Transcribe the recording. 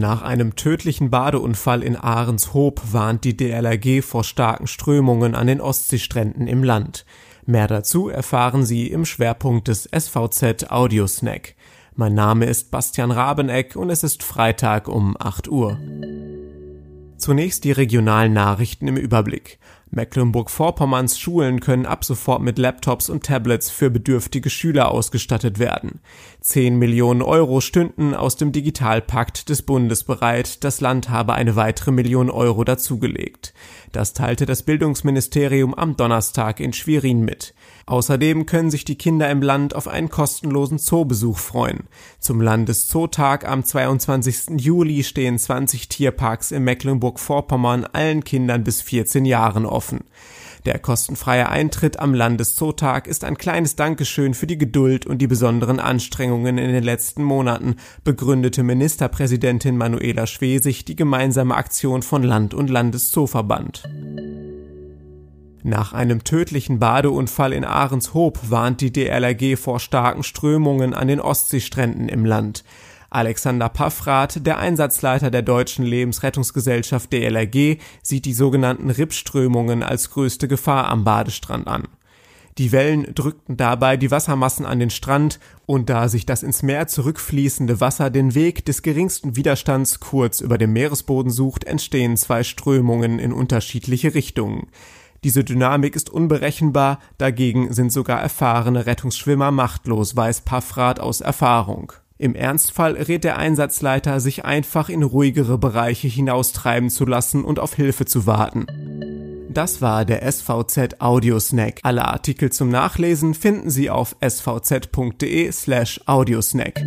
Nach einem tödlichen Badeunfall in Ahrenshoop warnt die DLRG vor starken Strömungen an den Ostseestränden im Land. Mehr dazu erfahren Sie im Schwerpunkt des SVZ Audiosnack. Mein Name ist Bastian Rabeneck und es ist Freitag um 8 Uhr. Zunächst die regionalen Nachrichten im Überblick. Mecklenburg-Vorpommerns Schulen können ab sofort mit Laptops und Tablets für bedürftige Schüler ausgestattet werden. Zehn Millionen Euro stünden aus dem Digitalpakt des Bundes bereit. Das Land habe eine weitere Million Euro dazugelegt. Das teilte das Bildungsministerium am Donnerstag in Schwerin mit. Außerdem können sich die Kinder im Land auf einen kostenlosen Zoobesuch freuen. Zum Landeszootag am 22. Juli stehen 20 Tierparks in Mecklenburg-Vorpommern allen Kindern bis 14 Jahren offen. Der kostenfreie Eintritt am Landeszootag ist ein kleines Dankeschön für die Geduld und die besonderen Anstrengungen in den letzten Monaten, begründete Ministerpräsidentin Manuela Schwesig die gemeinsame Aktion von Land und Landeszooverband. Nach einem tödlichen Badeunfall in Ahrenshoop warnt die DLRG vor starken Strömungen an den Ostseestränden im Land. Alexander Paffrath, der Einsatzleiter der Deutschen Lebensrettungsgesellschaft DLRG, sieht die sogenannten Rippströmungen als größte Gefahr am Badestrand an. Die Wellen drückten dabei die Wassermassen an den Strand und da sich das ins Meer zurückfließende Wasser den Weg des geringsten Widerstands kurz über dem Meeresboden sucht, entstehen zwei Strömungen in unterschiedliche Richtungen. Diese Dynamik ist unberechenbar, dagegen sind sogar erfahrene Rettungsschwimmer machtlos, weiß Paffrath aus Erfahrung. Im Ernstfall rät der Einsatzleiter, sich einfach in ruhigere Bereiche hinaustreiben zu lassen und auf Hilfe zu warten. Das war der SVZ Audiosnack. Alle Artikel zum Nachlesen finden Sie auf svz.de slash Audiosnack.